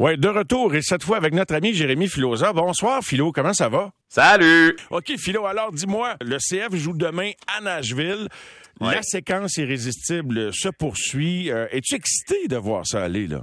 Oui, de retour et cette fois avec notre ami Jérémy Filosa. Bonsoir Philo, comment ça va? Salut! OK, Philo, alors dis-moi, le CF joue demain à Nashville. La séquence irrésistible se poursuit. Euh, es-tu excité de voir ça aller, là?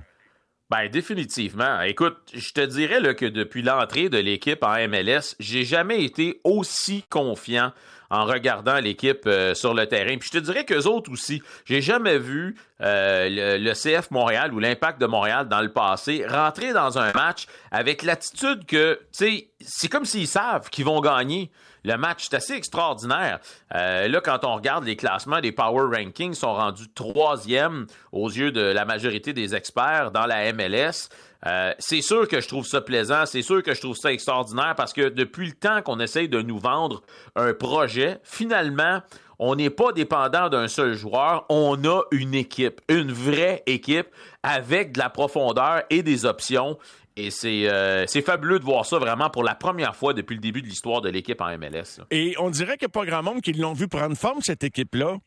Ben, définitivement. Écoute, je te dirais là, que depuis l'entrée de l'équipe en MLS, j'ai jamais été aussi confiant en regardant l'équipe euh, sur le terrain. Puis je te dirais qu'eux autres aussi, j'ai jamais vu euh, le, CF Montréal ou l'impact de Montréal dans le passé rentrer dans un match avec l'attitude que, tu sais, c'est comme s'ils savent qu'ils vont gagner le match. C'est assez extraordinaire. Euh, là, quand on regarde les classements des Power Rankings, sont rendus troisième aux yeux de la majorité des experts dans la MLS. Euh, c'est sûr que je trouve ça plaisant, c'est sûr que je trouve ça extraordinaire parce que depuis le temps qu'on essaye de nous vendre un projet, finalement, on n'est pas dépendant d'un seul joueur, on a une équipe, une vraie équipe avec de la profondeur et des options. Et euh, c'est fabuleux de voir ça vraiment pour la première fois depuis le début de l'histoire de l'équipe en MLS. Et on dirait qu'il n'y a pas grand monde qui l'ont vu prendre forme, cette équipe-là.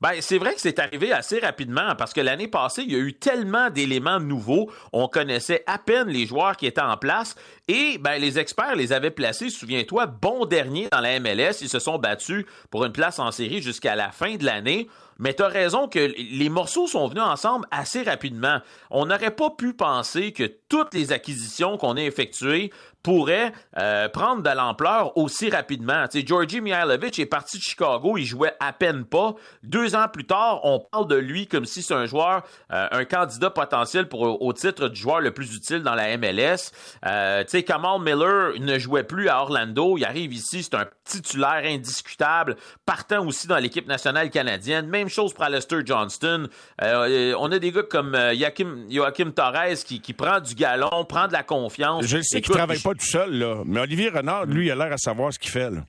Ben, c'est vrai que c'est arrivé assez rapidement parce que l'année passée, il y a eu tellement d'éléments nouveaux. On connaissait à peine les joueurs qui étaient en place et ben, les experts les avaient placés, souviens-toi, bon dernier dans la MLS. Ils se sont battus pour une place en série jusqu'à la fin de l'année. Mais tu as raison que les morceaux sont venus ensemble assez rapidement. On n'aurait pas pu penser que toutes les acquisitions qu'on a effectuées pourrait euh, prendre de l'ampleur aussi rapidement. sais, Georgi Mihailovic est parti de Chicago, il jouait à peine pas. Deux ans plus tard, on parle de lui comme si c'est un joueur, euh, un candidat potentiel pour au titre du joueur le plus utile dans la MLS. Euh, sais, Kamal Miller ne jouait plus à Orlando, il arrive ici, c'est un titulaire indiscutable, partant aussi dans l'équipe nationale canadienne. Chose pour Alistair Johnston. on a des gars comme Joachim, Joachim Torres qui, qui prend du galon, prend de la confiance. Je sais qu'il travaille pas tout seul, là. Mais Olivier Renard, lui, il a l'air à savoir ce qu'il fait, là.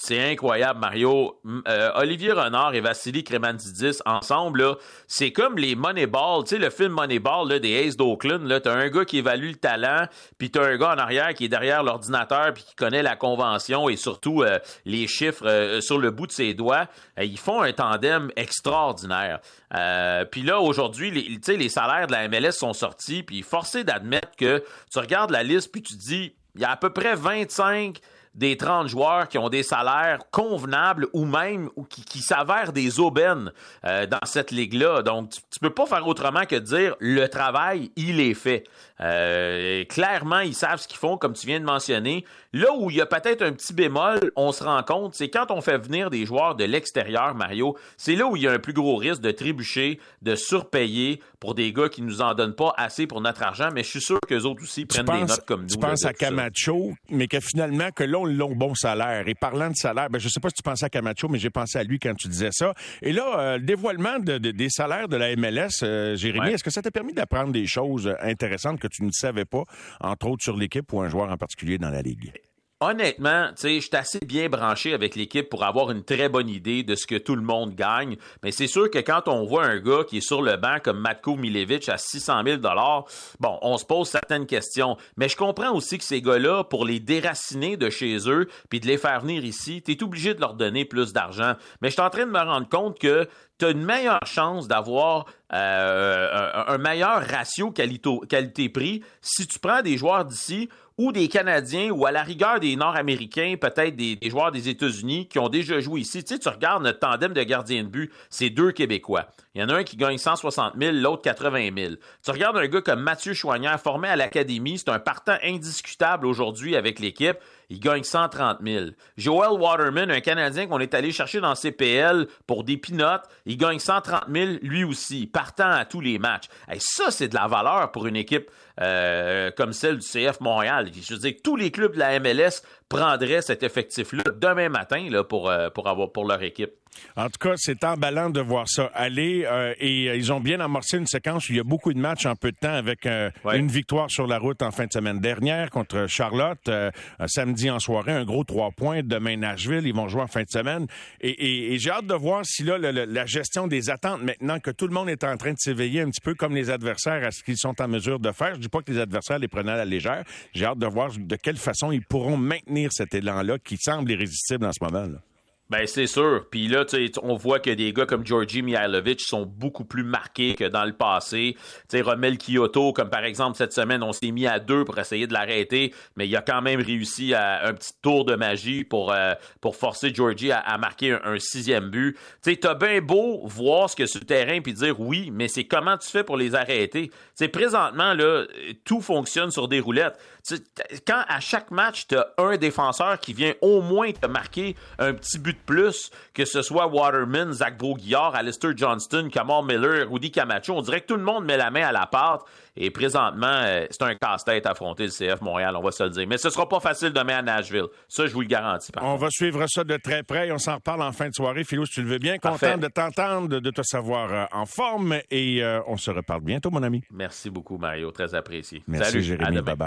C'est incroyable, Mario. Euh, Olivier Renard et Vassili Kremanzidis ensemble, c'est comme les Moneyball. Tu sais, le film Moneyball là, des Aces d'Oakland. Là, t'as un gars qui évalue le talent, puis t'as un gars en arrière qui est derrière l'ordinateur, puis qui connaît la convention et surtout euh, les chiffres euh, sur le bout de ses doigts. ils font un tandem extraordinaire. puis là, aujourd'hui, les, les salaires de la MLS sont sortis, puis forcé d'admettre que tu regardes la liste, puis tu dis, il y a à peu près 25 des 30 joueurs qui ont des salaires convenables ou même ou qui, s'avèrent des aubaines euh, dans cette ligue-là. Donc, tu, tu, peux pas faire autrement que de dire le travail, il est fait. Euh, clairement, ils savent ce qu'ils font, comme tu viens de mentionner. Là où il y a peut-être un petit bémol, on se rend compte, c'est quand on fait venir des joueurs de l'extérieur, Mario, c'est là où il y a un plus gros risque de trébucher, de surpayer pour des gars qui nous en donnent pas assez pour notre argent, mais je suis sûr qu'eux autres aussi prennent des notes comme nous. Tu penses à Camacho, mais que finalement, que là, ils ont bon salaire. Et parlant de salaire, ben, je sais pas si tu pensais à Camacho, mais j'ai pensé à lui quand tu disais ça. Et là, euh, le dévoilement des salaires de la MLS, euh, Jérémy, est-ce que ça t'a permis d'apprendre des choses intéressantes que tu ne savais pas, entre autres sur l'équipe ou un joueur en particulier dans la Ligue? Honnêtement, tu sais, je suis assez bien branché avec l'équipe pour avoir une très bonne idée de ce que tout le monde gagne. Mais c'est sûr que quand on voit un gars qui est sur le banc comme Matko Milevich à 600 000 bon, on se pose certaines questions. Mais je comprends aussi que ces gars-là, pour les déraciner de chez eux puis de les faire venir ici, tu es obligé de leur donner plus d'argent. Mais je suis en train de me rendre compte que tu as une meilleure chance d'avoir euh, un, meilleur ratio qualité-prix si tu prends des joueurs d'ici ou des Canadiens ou à la rigueur des Nord-Américains, peut-être des, joueurs des États-Unis qui ont déjà joué ici. Tu sais, tu regardes notre tandem de gardiens de but, c'est deux Québécois. Il y en a un qui gagne 160 000, l'autre 80 000. Tu regardes un gars comme Mathieu Chouanière, formé à l'Académie, c'est un partant indiscutable aujourd'hui avec l'équipe il gagne 130 000. Joel Waterman, un Canadien qu'on est allé chercher dans CPL pour des pinottes, il gagne 130 000 lui aussi, partant à tous les matchs. Ça, c'est de la valeur pour une équipe euh, comme celle du CF Montréal. Je veux dire, tous les clubs de la MLS prendraient cet effectif-là demain matin là, pour, euh, pour, avoir, pour leur équipe? En tout cas, c'est emballant de voir ça aller euh, et ils ont bien amorcé une séquence où il y a beaucoup de matchs en peu de temps avec une victoire sur la route en fin de semaine dernière contre Charlotte, samedi en soirée, un gros trois points. Demain, Nashville, ils vont jouer en fin de semaine. Et, j'ai hâte de voir si là, la gestion des attentes, maintenant que tout le monde est en train de s'éveiller un petit peu comme les adversaires à ce qu'ils sont en mesure de faire. Je dis pas que les adversaires les prenaient à la légère. J'ai hâte de voir de quelle façon ils pourront maintenir cet élan-là qui semble irrésistible en ce moment. Là. Ben c'est sûr. Puis là, on voit que des gars comme Georgi Mihailovic sont beaucoup plus marqués que dans le passé. Tu sais, Romel Kyoto, comme par exemple cette semaine, on s'est mis à deux pour essayer de l'arrêter, mais il a quand même réussi à un petit tour de magie pour, euh, pour forcer Georgie à, marquer un, sixième but. Tu t'as bien beau voir ce que sur le terrain puis dire oui, mais c'est comment tu fais pour les arrêter? Tu sais, présentement, là, tout fonctionne sur des roulettes. quand à chaque match, t'as un défenseur qui vient au moins te marquer un petit but plus, que ce soit Waterman, Zach Broguillard, Alistair Johnston, Kamar Miller, Rudy Camacho. On dirait que tout le monde met la main à la pâte. Et présentement, euh, c'est un casse-tête affronter le CF Montréal, on va se le dire. Mais ce sera pas facile demain à Nashville. Ça, je vous le garantis. on va suivre ça de très près. On s'en reparle en fin de soirée. Philo, si tu le veux bien. Content de t'entendre, de te savoir euh, en forme. Et euh, on se reparle bientôt, mon ami. Merci beaucoup, Mario. Très apprécié. Merci, Salut, Jérémy. Bye bye.